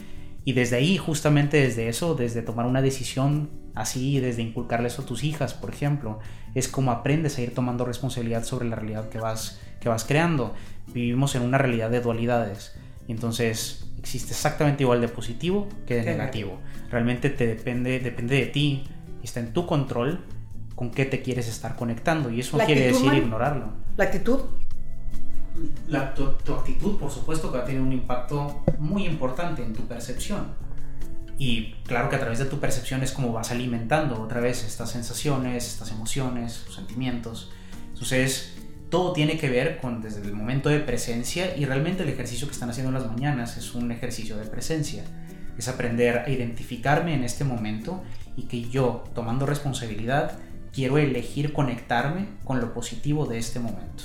Y desde ahí, justamente desde eso, desde tomar una decisión así, desde inculcarle eso a tus hijas, por ejemplo, es como aprendes a ir tomando responsabilidad sobre la realidad que vas, que vas creando. Vivimos en una realidad de dualidades. Entonces existe exactamente igual de positivo que de negativo. Realmente te depende, depende de ti está en tu control con qué te quieres estar conectando. Y eso no quiere decir ignorarlo. La actitud la, tu, actitud, por supuesto, que va a tener un impacto muy importante en tu percepción. Y claro que a través de tu percepción es como vas alimentando otra vez estas sensaciones, estas emociones, sentimientos. Entonces, todo tiene que ver con desde el momento de presencia y realmente el ejercicio que están haciendo en las mañanas es un ejercicio de presencia. Es aprender a identificarme en este momento y que yo, tomando responsabilidad, quiero elegir conectarme con lo positivo de este momento.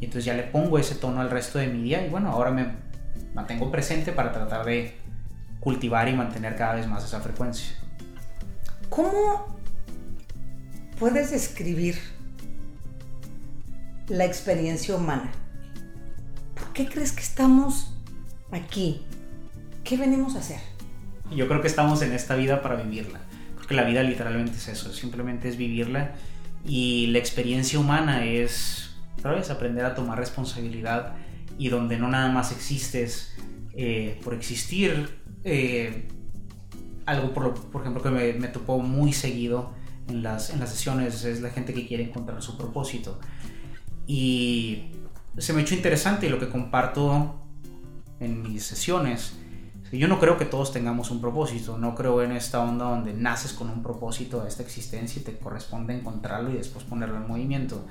Y entonces ya le pongo ese tono al resto de mi día y bueno, ahora me mantengo presente para tratar de cultivar y mantener cada vez más esa frecuencia. ¿Cómo puedes describir la experiencia humana? ¿Por qué crees que estamos aquí? ¿Qué venimos a hacer? Yo creo que estamos en esta vida para vivirla. Porque la vida literalmente es eso, simplemente es vivirla. Y la experiencia humana es ¿sabes? Aprender a tomar responsabilidad y donde no nada más existes eh, por existir. Eh, algo, por, por, ejemplo, que me, me, topó muy seguido en las, en las sesiones es la gente que quiere encontrar su propósito. Y se me ha hecho interesante y lo que comparto en mis sesiones. Yo no creo que todos tengamos un propósito, no creo en esta onda donde naces con un propósito de esta existencia y te corresponde encontrarlo y después ponerlo en movimiento.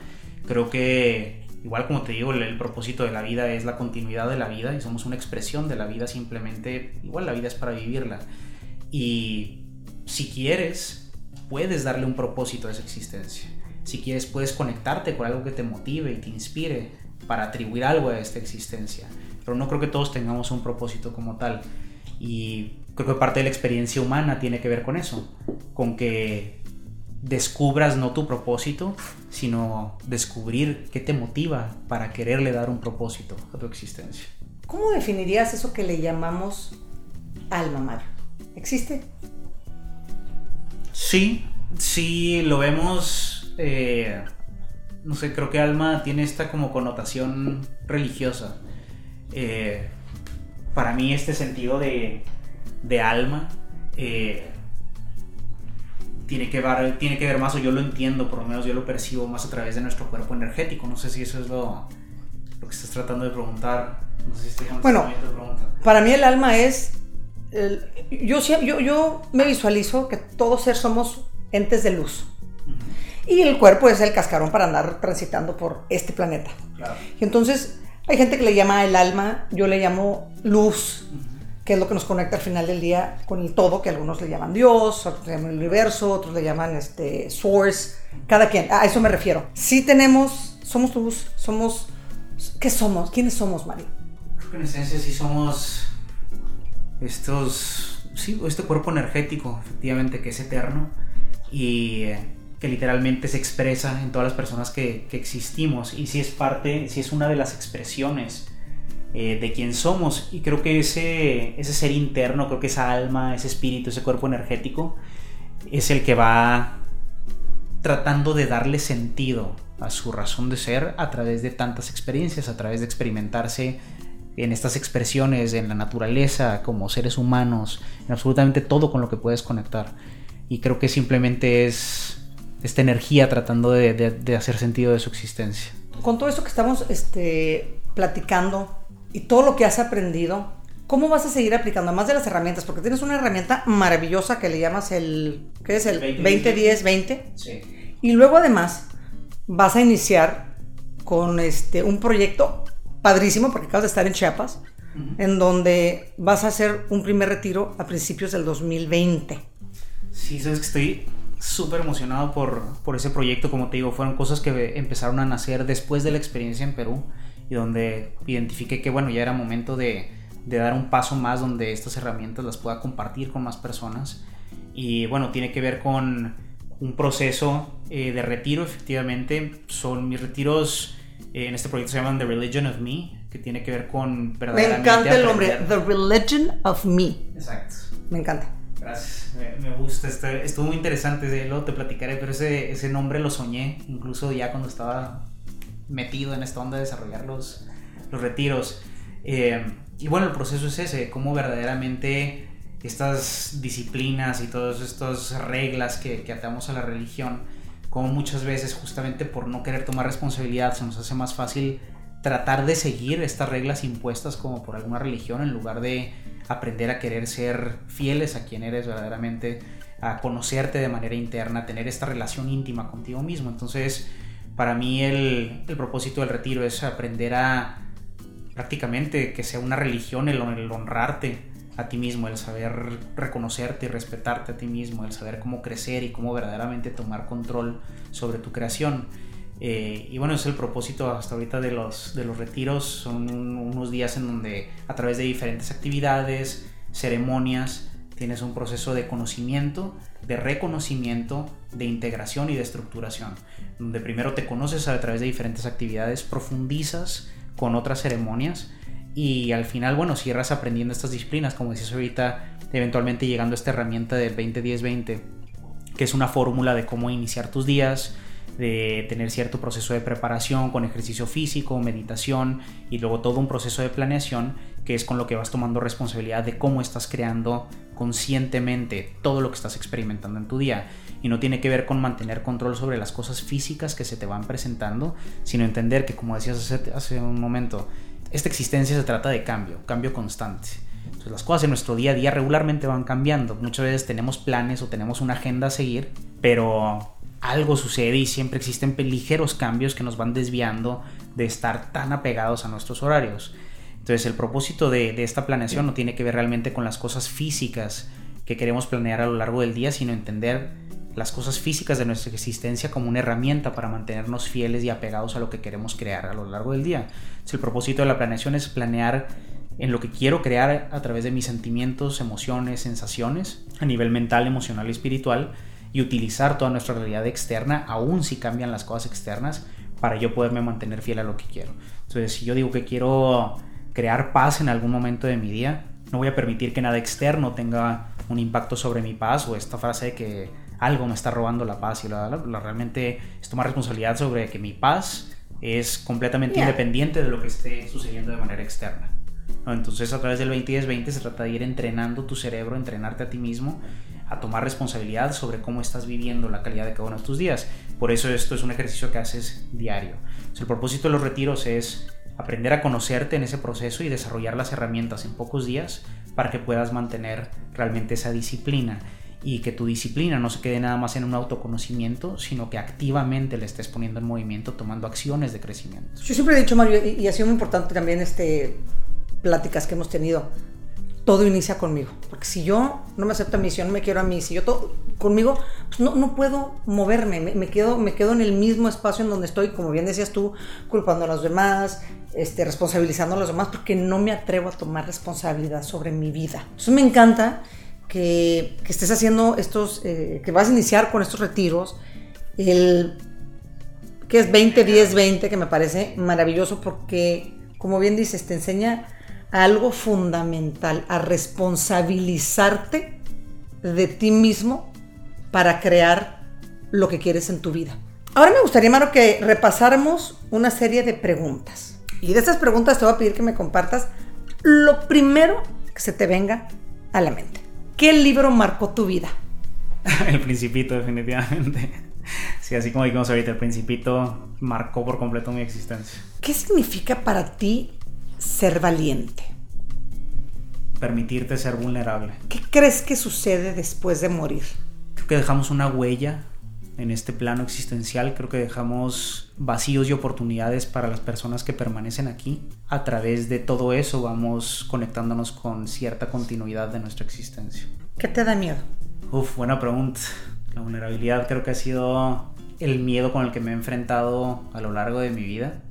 Creo que, igual como te digo, el, propósito de la vida es la continuidad de la vida y somos una expresión de la vida simplemente, igual la vida es para vivirla. Y si quieres, puedes darle un propósito a esa existencia. Si quieres, puedes conectarte con algo que te motive y te inspire para atribuir algo a esta existencia. Pero no creo que todos tengamos un propósito como tal. Y creo que parte de la experiencia humana tiene que ver con eso, con que descubras no tu propósito, sino descubrir qué te motiva para quererle dar un propósito a tu existencia. ¿Cómo definirías eso que le llamamos alma, Mario? ¿Existe? Sí, sí, lo vemos, eh, no sé, creo que alma tiene esta como connotación religiosa. Eh, para mí este sentido de, de alma eh, tiene que, ver, tiene que ver más, o yo lo entiendo, por lo menos yo lo percibo más a través de nuestro cuerpo energético. No sé si eso es lo, lo que estás tratando de preguntar. No sé si bueno, para mí el alma es... yo, yo, yo me visualizo que todos ser somos entes de luz. Y el cuerpo es el cascarón para andar transitando por este planeta. Y entonces hay gente que le llama el alma, yo le llamo luz que es lo que nos conecta al final del día con el todo, que algunos le llaman Dios, otros le llaman el universo, otros le llaman este, source, cada quien, a eso me refiero. Sí tenemos, somos luz, somos, ¿qué somos? ¿Quiénes somos, Mario? Creo que en esencia sí somos estos, sí, este cuerpo energético, efectivamente, que es eterno y que literalmente se expresa en todas las personas que, existimos y si es parte, si es una de las expresiones eh, de quién somos. Y creo que ese, ese ser interno, creo que esa alma, ese espíritu, ese cuerpo energético, es el que va tratando de darle sentido a su razón de ser a través de tantas experiencias, a través de experimentarse en estas expresiones, en la naturaleza, como seres humanos, en absolutamente todo con lo que puedes conectar. Y creo que simplemente es esta energía tratando de, hacer sentido de su existencia. Con todo esto que estamos este, platicando, y todo lo que has aprendido, ¿cómo vas a seguir aplicando? Además de las herramientas, porque tienes una herramienta maravillosa que le llamas el, ¿qué es? El 20-10-20. Sí. Y luego además vas a iniciar con este, un proyecto padrísimo, porque acabas de estar en Chiapas, en donde vas a hacer un primer retiro a principios del 2020. Sí, sabes que estoy súper emocionado por, por ese proyecto, como te digo, fueron cosas que empezaron a nacer después de la experiencia en Perú y donde identifiqué que bueno, ya era momento de, de dar un paso más donde estas herramientas las pueda compartir con más personas. Y bueno, tiene que ver con un proceso eh, de retiro, efectivamente. Son mis retiros eh, en este proyecto se llaman The Religion of Me, que tiene que ver con verdaderamente. Me encanta el nombre, The Religion of Me. Exacto. Me encanta. Gracias, me, gusta, estuvo muy interesante, luego te platicaré, pero ese, ese nombre lo soñé, incluso ya cuando estaba metido en esta onda de desarrollar los, los retiros. Eh, y bueno, el proceso es ese, cómo verdaderamente estas disciplinas y todas estas reglas que, que atamos a la religión, como muchas veces justamente por no querer tomar responsabilidad se nos hace más fácil tratar de seguir estas reglas impuestas como por alguna religión en lugar de aprender a querer ser fieles a quien eres verdaderamente, a conocerte de manera interna, tener esta relación íntima contigo mismo. Entonces, para mí el, el propósito del retiro es aprender a prácticamente que sea una religión el, honrarte a ti mismo, el saber reconocerte y respetarte a ti mismo, el saber cómo crecer y cómo verdaderamente tomar control sobre tu creación. Eh, y bueno, es el propósito hasta ahorita de los, de los retiros. Son unos días en donde a través de diferentes actividades, ceremonias, tienes un proceso de conocimiento, de reconocimiento, de integración y de estructuración. Donde primero te conoces a través de diferentes actividades, profundizas con otras ceremonias y al final, bueno, cierras aprendiendo estas disciplinas, como decías ahorita, eventualmente llegando a esta herramienta del 20-10-20, que es una fórmula de cómo iniciar tus días, de tener cierto proceso de preparación con ejercicio físico, meditación y luego todo un proceso de planeación que es con lo que vas tomando responsabilidad de cómo estás creando conscientemente todo lo que estás experimentando en tu día. Y no tiene que ver con mantener control sobre las cosas físicas que se te van presentando, sino entender que, como decías hace, hace un momento, esta existencia se trata de cambio, cambio constante. Entonces las cosas en nuestro día a día regularmente van cambiando. Muchas veces tenemos planes o tenemos una agenda a seguir, pero algo sucede y siempre existen ligeros cambios que nos van desviando de estar tan apegados a nuestros horarios. Entonces el propósito de, esta planeación no tiene que ver realmente con las cosas físicas que queremos planear a lo largo del día, sino entender las cosas físicas de nuestra existencia como una herramienta para mantenernos fieles y apegados a lo que queremos crear a lo largo del día. el propósito de la planeación es planear en lo que quiero crear a través de mis sentimientos, emociones, sensaciones, a nivel mental, emocional y espiritual, y utilizar toda nuestra realidad externa, aun si cambian las cosas externas, para yo poderme mantener fiel a lo que quiero. Entonces, si yo digo que quiero crear paz en algún momento de mi día, no voy a permitir que nada externo tenga un impacto sobre mi paz o esta frase de que algo me está robando la paz y la, realmente es tomar responsabilidad sobre que mi paz es completamente independiente de lo que esté sucediendo de manera externa. Entonces a través del 20-10-20 se trata de ir entrenando tu cerebro, entrenarte a ti mismo a tomar responsabilidad sobre cómo estás viviendo la calidad de cada uno de tus días. Por eso esto es un ejercicio que haces diario. el propósito de los retiros es aprender a conocerte en ese proceso y desarrollar las herramientas en pocos días para que puedas mantener realmente esa disciplina y que tu disciplina no se quede nada más en un autoconocimiento, sino que activamente le estés poniendo en movimiento, tomando acciones de crecimiento. Yo siempre he dicho, Mario, y ha sido muy importante también este pláticas que hemos tenido, todo inicia conmigo. Porque si yo no me acepto a mí, si yo no me quiero a mí, si yo todo conmigo, pues no, no puedo moverme, me, quedo, me quedo en el mismo espacio en donde estoy, como bien decías tú, culpando a los demás, este, responsabilizando a los demás, porque no me atrevo a tomar responsabilidad sobre mi vida. Eso me encanta que, que estés haciendo estos, eh, que vas a iniciar con estos retiros, el que es 20, 10, 20, que me parece maravilloso porque, como bien dices, te enseña algo fundamental, a responsabilizarte de ti mismo para crear lo que quieres en tu vida. Ahora me gustaría, Maro, que repasáramos una serie de preguntas. Y de estas preguntas te voy a pedir que me compartas lo primero que se te venga a la mente. ¿Qué libro marcó tu vida? El Principito, definitivamente. Sí, así como dijimos ahorita, El Principito marcó por completo mi existencia. ¿Qué significa para ti ser valiente? Permitirte ser vulnerable. ¿Qué crees que sucede después de morir? Creo que dejamos una huella en este plano existencial. Creo que dejamos vacíos y oportunidades para las personas que permanecen aquí. A través de todo eso vamos conectándonos con cierta continuidad de nuestra existencia. ¿Qué te da miedo? Uf, buena pregunta. La vulnerabilidad creo que ha sido el miedo con el que me he enfrentado a lo largo de mi vida.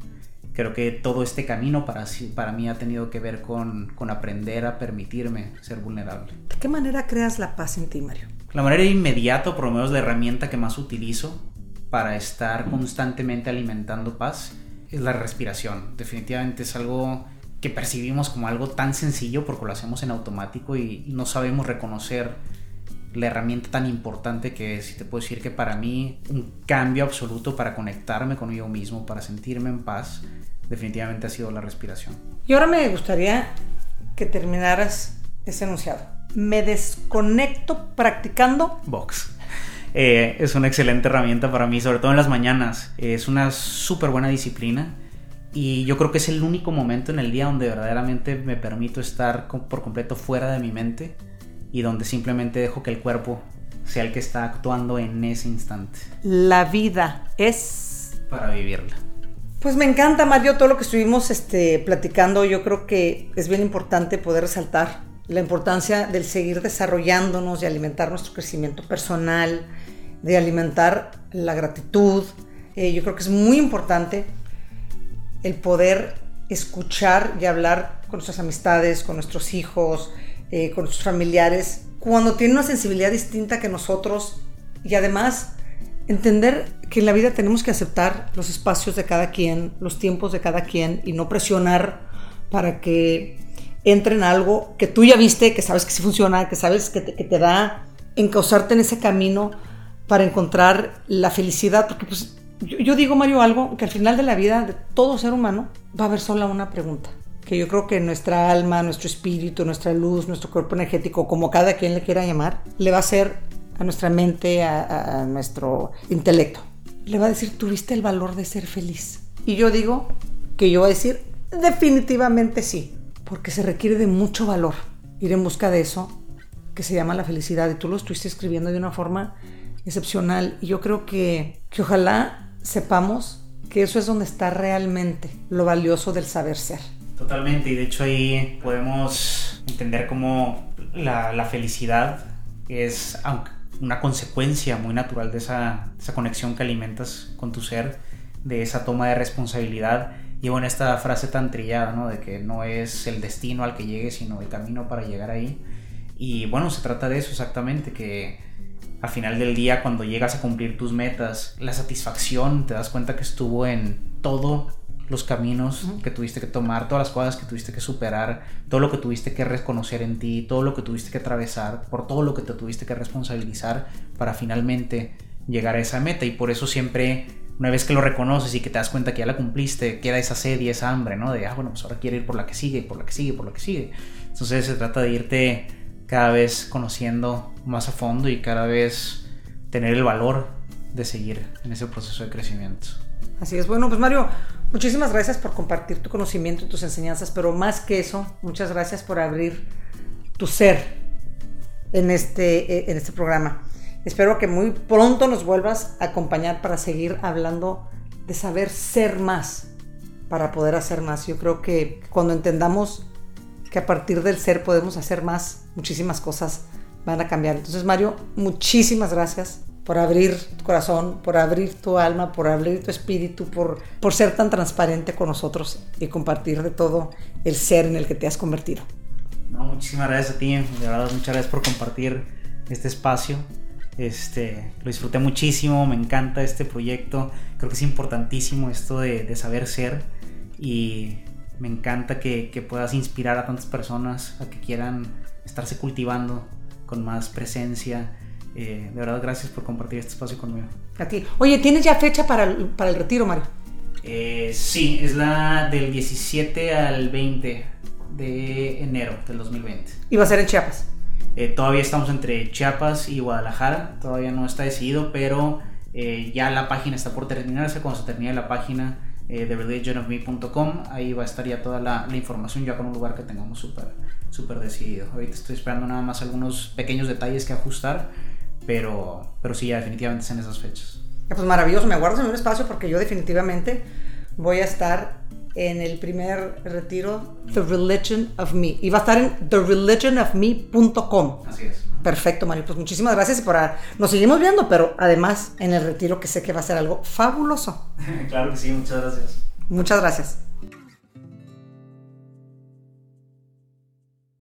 Creo que todo este camino para, para mí ha tenido que ver con, con aprender a permitirme ser vulnerable. ¿De qué manera creas la paz en ti, Mario? La manera inmediata, por lo menos la herramienta que más utilizo para estar constantemente alimentando paz, es la respiración. Definitivamente es algo que percibimos como algo tan sencillo porque lo hacemos en automático y no sabemos reconocer la herramienta tan importante que es. Y te puedo decir que para mí un cambio absoluto para conectarme conmigo mismo, para sentirme en paz, definitivamente ha sido la respiración. Y ahora me gustaría que terminaras ese enunciado. Me desconecto practicando box. Eh, es una excelente herramienta para mí, sobre todo en las mañanas. Es una súper buena disciplina y yo creo que es el único momento en el día donde verdaderamente me permito estar por completo fuera de mi mente y donde simplemente dejo que el cuerpo sea el que está actuando en ese instante. La vida es para vivirla. Pues me encanta, Mario, todo lo que estuvimos este, platicando. Yo creo que es bien importante poder resaltar la importancia del seguir desarrollándonos, de alimentar nuestro crecimiento personal, de alimentar la gratitud. Eh, yo creo que es muy importante el poder escuchar y hablar con nuestras amistades, con nuestros hijos, eh, con nuestros familiares, cuando tienen una sensibilidad distinta que nosotros y además entender que en la vida tenemos que aceptar los espacios de cada quien, los tiempos de cada quien y no presionar para que entren algo que tú ya viste, que sabes que sí funciona, que sabes que te, que te da encauzarte en ese camino para encontrar la felicidad, porque pues yo, digo, Mario, algo que al final de la vida de todo ser humano va a haber sola una pregunta que yo creo que nuestra alma, nuestro espíritu, nuestra luz, nuestro cuerpo energético, como cada quien le quiera llamar, le va a hacer a nuestra mente, a, nuestro intelecto. Le va a decir, tuviste el valor de ser feliz. Y yo digo que yo voy a decir, definitivamente sí, porque se requiere de mucho valor ir en busca de eso que se llama la felicidad. Y tú lo estuviste escribiendo de una forma excepcional. Y yo creo que, que ojalá sepamos que eso es donde está realmente lo valioso del saber ser. Totalmente, y de hecho ahí podemos entender cómo la, felicidad es una consecuencia muy natural de esa, conexión que alimentas con tu ser, de esa toma de responsabilidad. Y bueno, esta frase tan trillada, ¿no? De que no es el destino al que llegues, sino el camino para llegar ahí. Y bueno, se trata de eso exactamente, que al final del día, cuando llegas a cumplir tus metas, la satisfacción, te das cuenta que estuvo en todo los caminos que tuviste que tomar, todas las cosas que tuviste que superar, todo lo que tuviste que reconocer en ti, todo lo que tuviste que atravesar, por todo lo que te tuviste que responsabilizar para finalmente llegar a esa meta. Y por eso siempre, una vez que lo reconoces y que te das cuenta que ya la cumpliste, queda esa sed y esa hambre, ¿no? De, ah, bueno, pues ahora quiero ir por la que sigue, por la que sigue, por la que sigue. Entonces se trata de irte cada vez conociendo más a fondo y cada vez tener el valor de seguir en ese proceso de crecimiento. Así es, bueno, pues Mario, Muchísimas gracias por compartir tu conocimiento y tus enseñanzas, pero más que eso, muchas gracias por abrir tu ser en este, en este programa. Espero que muy pronto nos vuelvas a acompañar para seguir hablando de saber ser más, para poder hacer más. Yo creo que cuando entendamos que a partir del ser podemos hacer más, muchísimas cosas van a cambiar. Entonces, Mario, muchísimas gracias por abrir tu corazón, por abrir tu alma, por abrir tu espíritu, por, por ser tan transparente con nosotros y compartir de todo el ser en el que te has convertido. No, muchísimas gracias a ti, de verdad, muchas gracias por compartir este espacio. Este, lo disfruté muchísimo, me encanta este proyecto, creo que es importantísimo esto de, de saber ser y me encanta que, que puedas inspirar a tantas personas a que quieran estarse cultivando con más presencia, eh, de verdad, gracias por compartir este espacio conmigo. A ti. Oye, ¿tienes ya fecha para el, para el retiro, Mario? Eh, sí, es la del 17 al 20 de enero del 2020. ¿Y va a ser en Chiapas? Eh, todavía estamos entre Chiapas y Guadalajara, todavía no está decidido, pero ya la página está por terminarse. Cuando se termine la página, eh, thereligionofme.com. Ahí va a estar ya toda la, la información, ya con un lugar que tengamos súper súper decidido. Ahorita estoy esperando nada más algunos pequeños detalles que ajustar, pero, pero sí, ya definitivamente es en esas fechas. Pues maravilloso, me aguardo en un espacio porque yo definitivamente voy a estar en el primer retiro The Religion of Me. Y va a estar en thereligionofme.com. Así es. Perfecto, Mario. Pues muchísimas gracias y para nos seguimos viendo, pero además en el retiro que sé que va a ser algo fabuloso. claro que sí, muchas gracias. Muchas gracias.